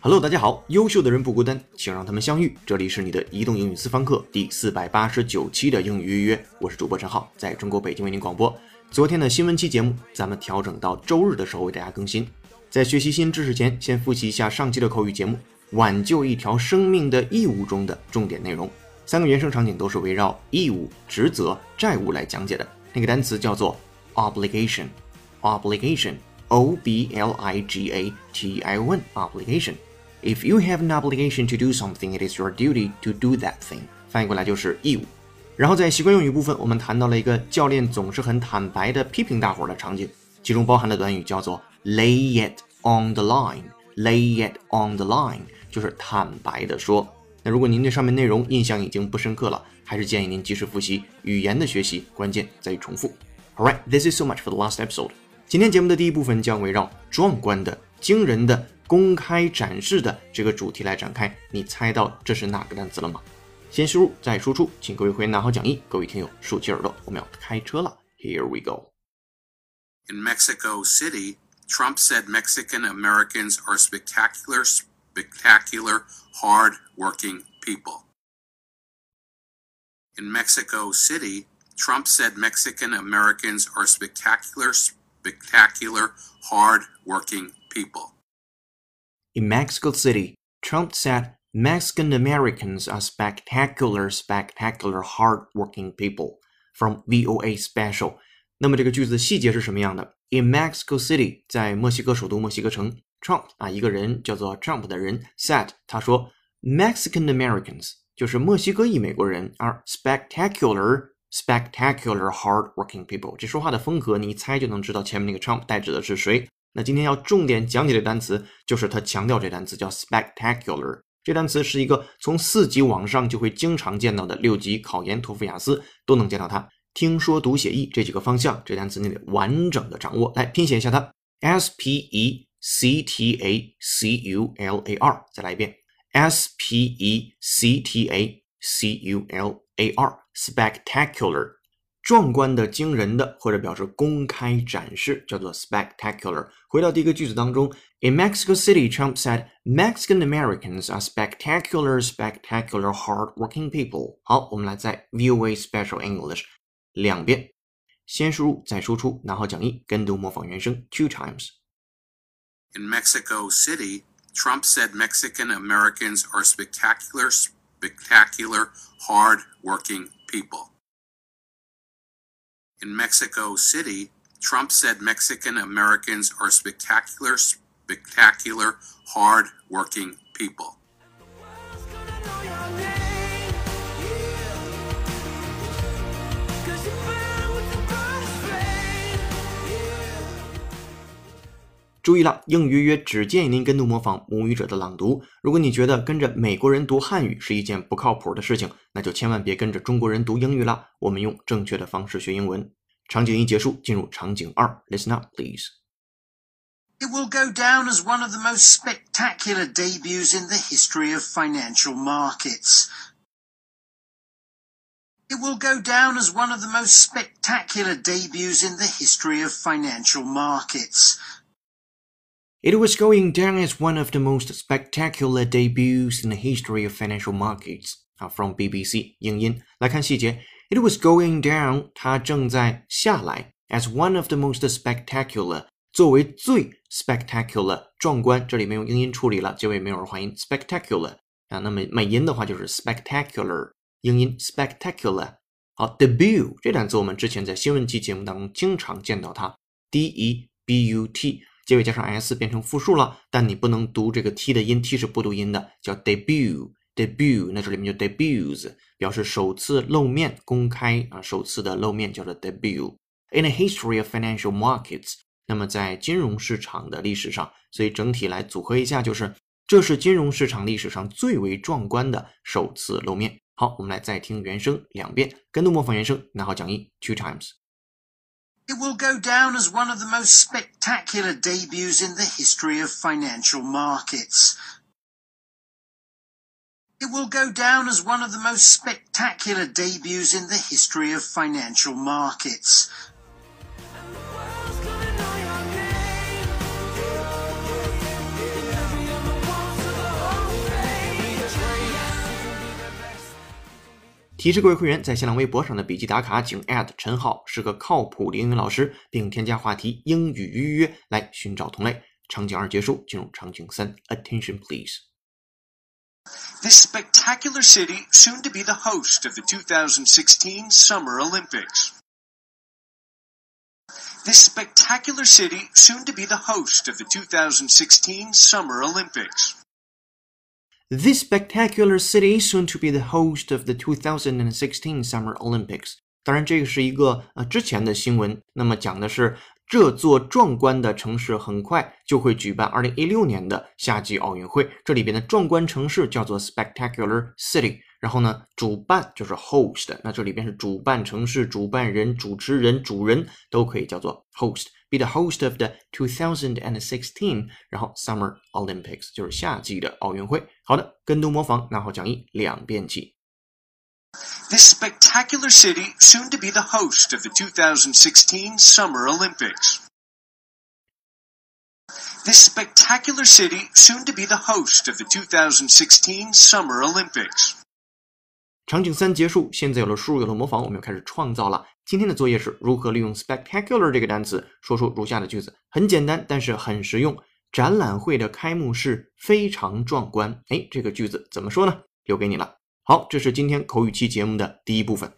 Hello，大家好，优秀的人不孤单，请让他们相遇。这里是你的移动英语私房课第四百八十九期的英语预约，我是主播陈浩，在中国北京为您广播。昨天的新闻期节目，咱们调整到周日的时候为大家更新。在学习新知识前，先复习一下上期的口语节目《挽救一条生命的义务》中的重点内容。三个原生场景都是围绕义务、职责、债务来讲解的。那个单词叫做 obligation obligation，obligation，o b l i g a t i o n，obligation。If you have an obligation to do something, it is your duty to do that thing。翻译过来就是义务。然后在习惯用语部分，我们谈到了一个教练总是很坦白的批评大伙儿的场景，其中包含的短语叫做 lay it on the line。lay it on the line 就是坦白的说。那如果您对上面内容印象已经不深刻了，还是建议您及时复习。语言的学习关键在于重复。Alright, this is so much for the last episode. 今天节目的第一部分将围绕壮观的、惊人的、公开展示的这个主题来展开。你猜到这是哪个单词了吗？先输入再输出，请各位会员拿好讲义，各位听友竖起耳朵，我们要开车了。Here we go. In Mexico City, Trump said Mexican Americans are spectacular spectacular, hard-working people. In Mexico City, Trump said Mexican Americans are spectacular, spectacular, hard-working people. In Mexico City, Trump said Mexican Americans are spectacular, spectacular, hard-working people. From VOA Special. 那么这个句子的细节是什么样的？In Mexico City，在墨西哥首都墨西哥城，Trump 啊，一个人叫做 Trump 的人 said 他说 Mexican Americans 就是墨西哥裔美国人 are spectacular spectacular hard-working people。这说话的风格你一猜就能知道前面那个 Trump 代指的是谁。那今天要重点讲解的单词就是他强调这单词叫 spectacular。这单词是一个从四级往上就会经常见到的，六级考研、托福、雅思都能见到它。听说读写译这几个方向，这单词你得完整的掌握。来拼写一下它，S P E。C T A C U L A R，再来一遍，S P E C T A C U L A R，spectacular，壮观的、惊人的，或者表示公开展示，叫做 spectacular。回到第一个句子当中，In Mexico City, Trump said Mexican Americans are spectacular, spectacular, hard-working people。好，我们来在 VOA Special English 两遍，先输入再输出，拿好讲义，跟读模仿原声 two times。In Mexico City, Trump said Mexican Americans are spectacular, spectacular, hard working people. In Mexico City, Trump said Mexican Americans are spectacular, spectacular, hard working people. 注意了，英语约约只建议您跟读模仿母语者的朗读。如果你觉得跟着美国人读汉语是一件不靠谱的事情，那就千万别跟着中国人读英语了。我们用正确的方式学英文。场景一结束，进入场景二。Listen up, please. It will go down as one of the most spectacular debuts in the history of financial markets. It will go down as one of the most spectacular debuts in the history of financial markets. It was going down as one of the most spectacular debuts in the history of financial markets. 啊，from BBC 英音来看细节，It was going down，它正在下来，as one of the most spectacular，作为最 spectacular 壮观，这里面用英音处理了，结尾没有儿化音，spectacular 啊，那么美音的话就是 spectacular，英音 spectacular。好，debut 这单词我们之前在新闻期节目当中经常见到它，d e b u t。 结尾加上 s 变成复数了，但你不能读这个 t 的音，t 是不读音的，叫 debut，debut，那这里面就 debuts，表示首次露面、公开啊，首次的露面叫做 debut。In the history of financial markets，那么在金融市场的历史上，所以整体来组合一下，就是这是金融市场历史上最为壮观的首次露面。好，我们来再听原声两遍，跟读模仿原声，拿好讲义，two times。It will go down as one of the most spectacular debuts in the history of financial markets. It will go down as one of the most spectacular debuts in the history of financial markets. 提示各位会员在新浪微博上的笔记打卡，请陈浩是个靠谱的英语老师，并添加话题“英语预约”来寻找同类。场景二结束，进入场景三，Attention please。This spectacular city soon to be the host of the 2016 Summer Olympics. This spectacular city soon to be the host of the 2016 Summer Olympics. This spectacular city soon to be the host of the 2016 Summer Olympics。当然，这个是一个呃之前的新闻，那么讲的是这座壮观的城市很快就会举办2016年的夏季奥运会。这里边的壮观城市叫做 Spectacular City。然后呢，主办就是 host，那这里边是主办城市、主办人、主持人、主人都可以叫做 host。Be the host of the 2016，然后 Summer Olympics 就是夏季的奥运会。好的，跟读模仿，拿好讲义，两遍起。This spectacular city soon to be the host of the 2016 Summer Olympics. This spectacular city soon to be the host of the 2016 Summer Olympics. 场景三结束，现在有了输入，有了模仿，我们又开始创造了。今天的作业是如何利用 spectacular 这个单词说出如下的句子，很简单，但是很实用。展览会的开幕式非常壮观。哎，这个句子怎么说呢？留给你了。好，这是今天口语期节目的第一部分。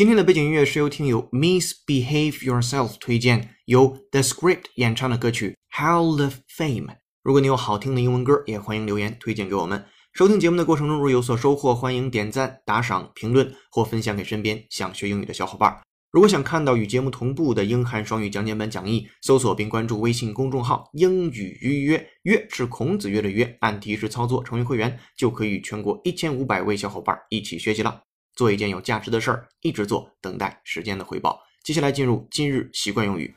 今天的背景音乐是由听友 Misbehave Yourself 推荐，由 The Script 演唱的歌曲《Hall of Fame》。如果你有好听的英文歌，也欢迎留言推荐给我们。收听节目的过程中，如有所收获，欢迎点赞、打赏、评论或分享给身边想学英语的小伙伴。如果想看到与节目同步的英汉双语讲解版讲义，搜索并关注微信公众号“英语预约”，约是孔子约的约，按提示操作成为会员，就可以与全国一千五百位小伙伴一起学习了。做一件有价值的事儿，一直做，等待时间的回报。接下来进入今日习惯用语。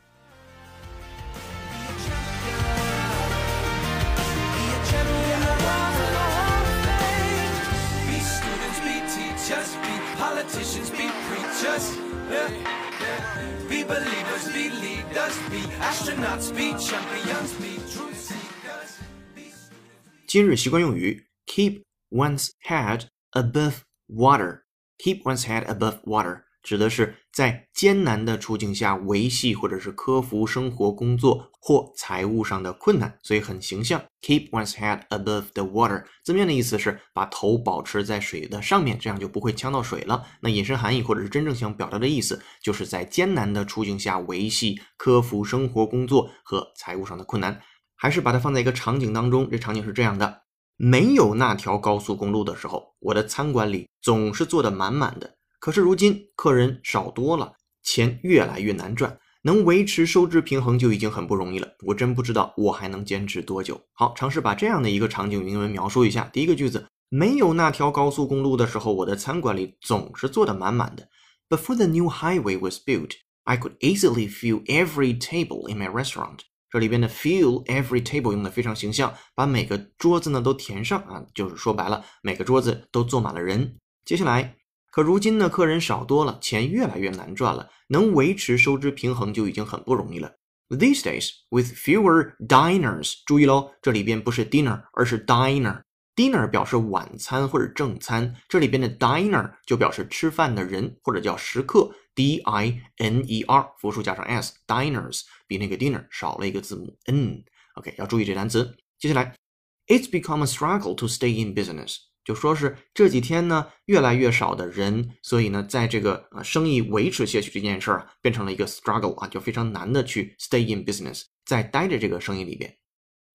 今日习惯用语：keep one's head above water。 Keep one's head above water 指的是在艰难的处境下维系或者是克服生活、工作或财务上的困难，所以很形象。Keep one's head above the water 字面的意思是把头保持在水的上面，这样就不会呛到水了。那引申含义或者是真正想表达的意思，就是在艰难的处境下维系、克服生活、工作和财务上的困难。还是把它放在一个场景当中，这场景是这样的。没有那条高速公路的时候，我的餐馆里总是坐得满满的。可是如今客人少多了，钱越来越难赚，能维持收支平衡就已经很不容易了。我真不知道我还能坚持多久。好，尝试把这样的一个场景用英文描述一下。第一个句子：没有那条高速公路的时候，我的餐馆里总是坐得满满的。Before the new highway was built, I could easily fill every table in my restaurant. 这里边的 fill every table 用的非常形象，把每个桌子呢都填上啊，就是说白了，每个桌子都坐满了人。接下来，可如今呢，客人少多了，钱越来越难赚了，能维持收支平衡就已经很不容易了。These days, with fewer diners，注意喽，这里边不是 dinner，而是 diner。Dinner 表示晚餐或者正餐，这里边的 diner 就表示吃饭的人或者叫食客。D I N E R 复数加上 s，diners 比那个 dinner 少了一个字母 n。OK，要注意这单词。接下来，It's become a struggle to stay in business，就说是这几天呢越来越少的人，所以呢在这个呃生意维持下去这件事儿变成了一个 struggle 啊，就非常难的去 stay in business，在待着这个生意里边。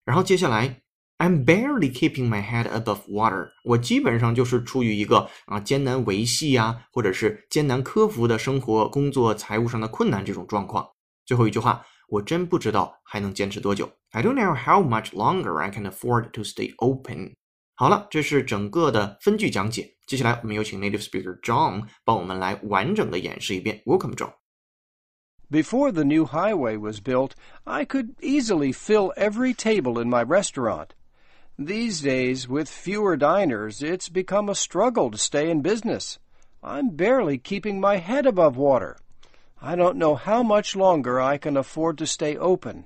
然后接下来。I'm barely keeping my head above water。我基本上就是处于一个啊艰难维系啊，或者是艰难克服的生活、工作、财务上的困难这种状况。最后一句话，我真不知道还能坚持多久。I don't know how much longer I can afford to stay open。好了，这是整个的分句讲解。接下来我们有请 native speaker John 帮我们来完整的演示一遍。Welcome, John. Before the new highway was built, I could easily fill every table in my restaurant. These days, with fewer diners, it's become a struggle to stay in business. I'm barely keeping my head above water. I don't know how much longer I can afford to stay open.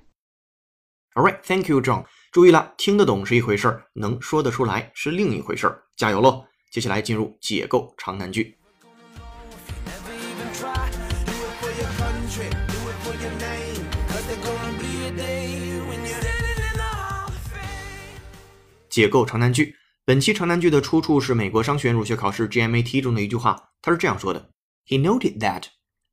All right, thank you, John. 注意了，听得懂是一回事儿，能说得出来是另一回事儿。加油喽！接下来进入解构长难句。 解构长难句。本期长难句的出处是美国商学院入学考试 GMAT 中的一句话，他是这样说的：He noted that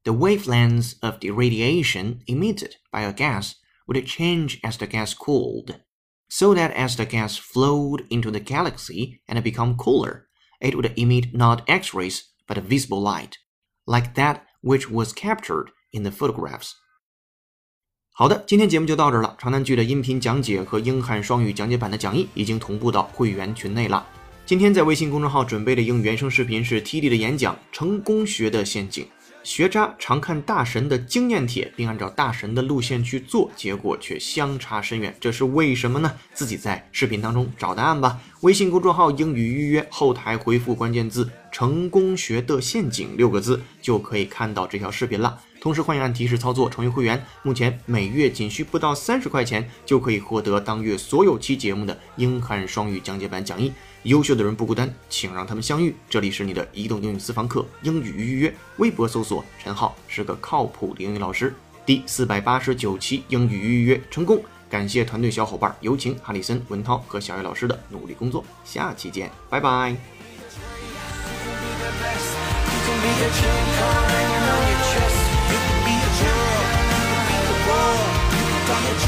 the wavelengths of the radiation emitted by a gas would change as the gas cooled, so that as the gas flowed into the galaxy and become cooler, it would emit not X-rays but visible light, like that which was captured in the photographs. 好的，今天节目就到这儿了。长难句的音频讲解和英汉双语讲解版的讲义已经同步到会员群内了。今天在微信公众号准备的英语原声视频是 T D 的演讲《成功学的陷阱》。学渣常看大神的经验帖，并按照大神的路线去做，结果却相差甚远，这是为什么呢？自己在视频当中找答案吧。微信公众号英语预约后台回复关键字“成功学的陷阱”六个字，就可以看到这条视频了。同时欢迎按提示操作成为会员，目前每月仅需不到三十块钱，就可以获得当月所有期节目的英汉双语讲解版讲义。优秀的人不孤单，请让他们相遇。这里是你的移动英语私房课英语预约，微博搜索陈浩是个靠谱英语老师。第四百八十九期英语预约成功，感谢团队小伙伴，有请哈里森、文涛和小叶老师的努力工作。下期见，拜拜。